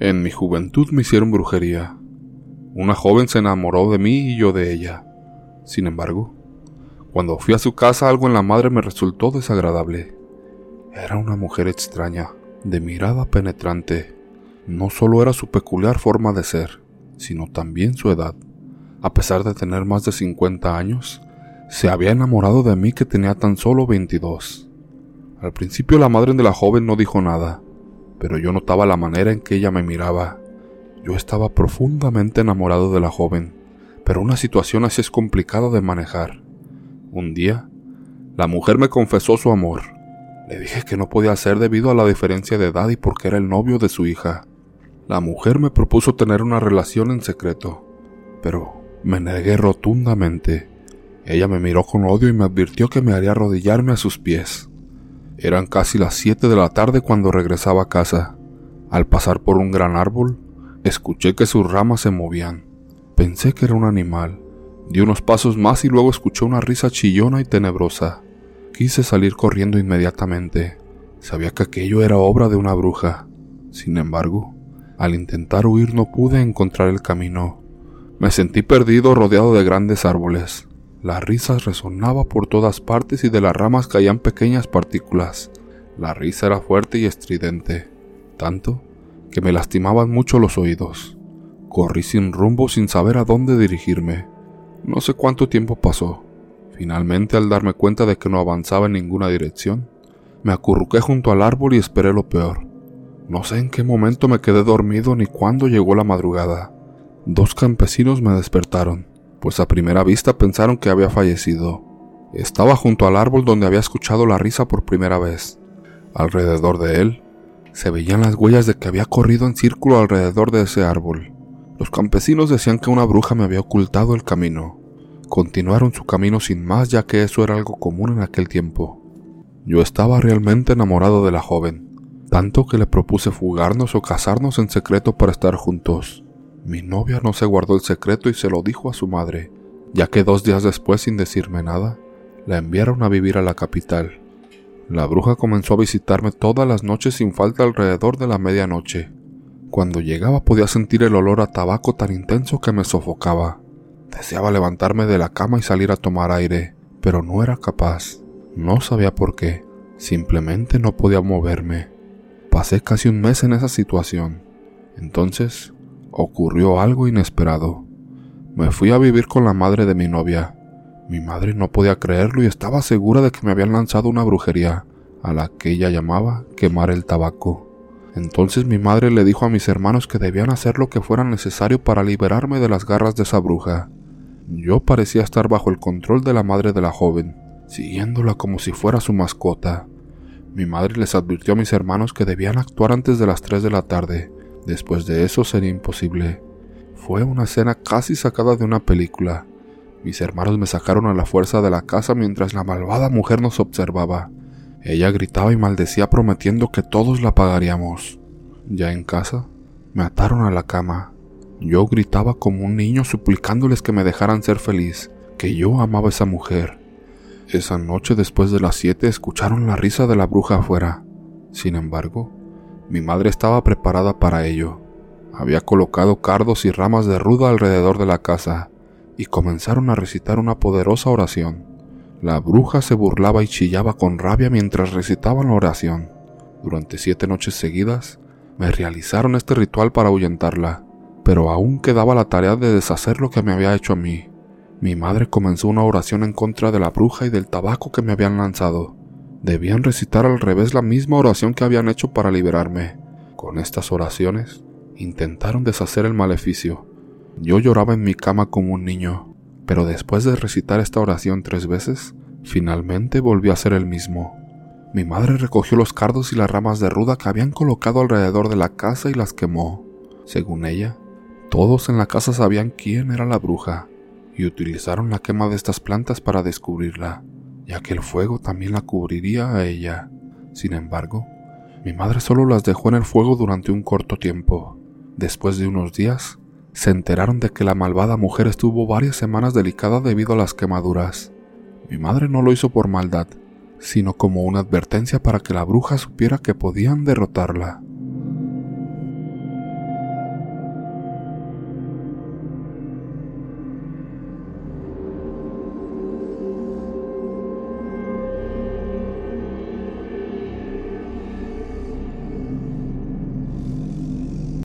En mi juventud me hicieron brujería. Una joven se enamoró de mí y yo de ella. Sin embargo, cuando fui a su casa algo en la madre me resultó desagradable. Era una mujer extraña, de mirada penetrante. No solo era su peculiar forma de ser, sino también su edad. A pesar de tener más de 50 años, se había enamorado de mí que tenía tan solo 22. Al principio la madre de la joven no dijo nada, pero yo notaba la manera en que ella me miraba. Yo estaba profundamente enamorado de la joven, pero una situación así es complicada de manejar. Un día, la mujer me confesó su amor. Le dije que no podía ser debido a la diferencia de edad y porque era el novio de su hija. La mujer me propuso tener una relación en secreto, pero me negué rotundamente. Ella me miró con odio y me advirtió que me haría arrodillarme a sus pies. Eran casi las 7 de la tarde cuando regresaba a casa. Al pasar por un gran árbol, escuché que sus ramas se movían. Pensé que era un animal. Di unos pasos más y luego escuché una risa chillona y tenebrosa. Quise salir corriendo inmediatamente. Sabía que aquello era obra de una bruja. Sin embargo, al intentar huir no pude encontrar el camino. Me sentí perdido rodeado de grandes árboles. La risa resonaba por todas partes y de las ramas caían pequeñas partículas. La risa era fuerte y estridente, tanto que me lastimaban mucho los oídos. Corrí sin rumbo sin saber a dónde dirigirme. No sé cuánto tiempo pasó. Finalmente, al darme cuenta de que no avanzaba en ninguna dirección, me acurruqué junto al árbol y esperé lo peor. No sé en qué momento me quedé dormido ni cuándo llegó la madrugada. Dos campesinos me despertaron pues a primera vista pensaron que había fallecido. Estaba junto al árbol donde había escuchado la risa por primera vez. Alrededor de él se veían las huellas de que había corrido en círculo alrededor de ese árbol. Los campesinos decían que una bruja me había ocultado el camino. Continuaron su camino sin más ya que eso era algo común en aquel tiempo. Yo estaba realmente enamorado de la joven, tanto que le propuse fugarnos o casarnos en secreto para estar juntos. Mi novia no se guardó el secreto y se lo dijo a su madre, ya que dos días después, sin decirme nada, la enviaron a vivir a la capital. La bruja comenzó a visitarme todas las noches sin falta alrededor de la medianoche. Cuando llegaba podía sentir el olor a tabaco tan intenso que me sofocaba. Deseaba levantarme de la cama y salir a tomar aire, pero no era capaz. No sabía por qué, simplemente no podía moverme. Pasé casi un mes en esa situación. Entonces ocurrió algo inesperado. Me fui a vivir con la madre de mi novia. Mi madre no podía creerlo y estaba segura de que me habían lanzado una brujería, a la que ella llamaba quemar el tabaco. Entonces mi madre le dijo a mis hermanos que debían hacer lo que fuera necesario para liberarme de las garras de esa bruja. Yo parecía estar bajo el control de la madre de la joven, siguiéndola como si fuera su mascota. Mi madre les advirtió a mis hermanos que debían actuar antes de las 3 de la tarde, Después de eso sería imposible. Fue una escena casi sacada de una película. Mis hermanos me sacaron a la fuerza de la casa mientras la malvada mujer nos observaba. Ella gritaba y maldecía prometiendo que todos la pagaríamos. Ya en casa, me ataron a la cama. Yo gritaba como un niño suplicándoles que me dejaran ser feliz, que yo amaba a esa mujer. Esa noche después de las siete escucharon la risa de la bruja afuera. Sin embargo, mi madre estaba preparada para ello. Había colocado cardos y ramas de ruda alrededor de la casa y comenzaron a recitar una poderosa oración. La bruja se burlaba y chillaba con rabia mientras recitaban la oración. Durante siete noches seguidas, me realizaron este ritual para ahuyentarla, pero aún quedaba la tarea de deshacer lo que me había hecho a mí. Mi madre comenzó una oración en contra de la bruja y del tabaco que me habían lanzado. Debían recitar al revés la misma oración que habían hecho para liberarme. Con estas oraciones, intentaron deshacer el maleficio. Yo lloraba en mi cama como un niño, pero después de recitar esta oración tres veces, finalmente volví a ser el mismo. Mi madre recogió los cardos y las ramas de ruda que habían colocado alrededor de la casa y las quemó. Según ella, todos en la casa sabían quién era la bruja y utilizaron la quema de estas plantas para descubrirla ya que el fuego también la cubriría a ella. Sin embargo, mi madre solo las dejó en el fuego durante un corto tiempo. Después de unos días, se enteraron de que la malvada mujer estuvo varias semanas delicada debido a las quemaduras. Mi madre no lo hizo por maldad, sino como una advertencia para que la bruja supiera que podían derrotarla.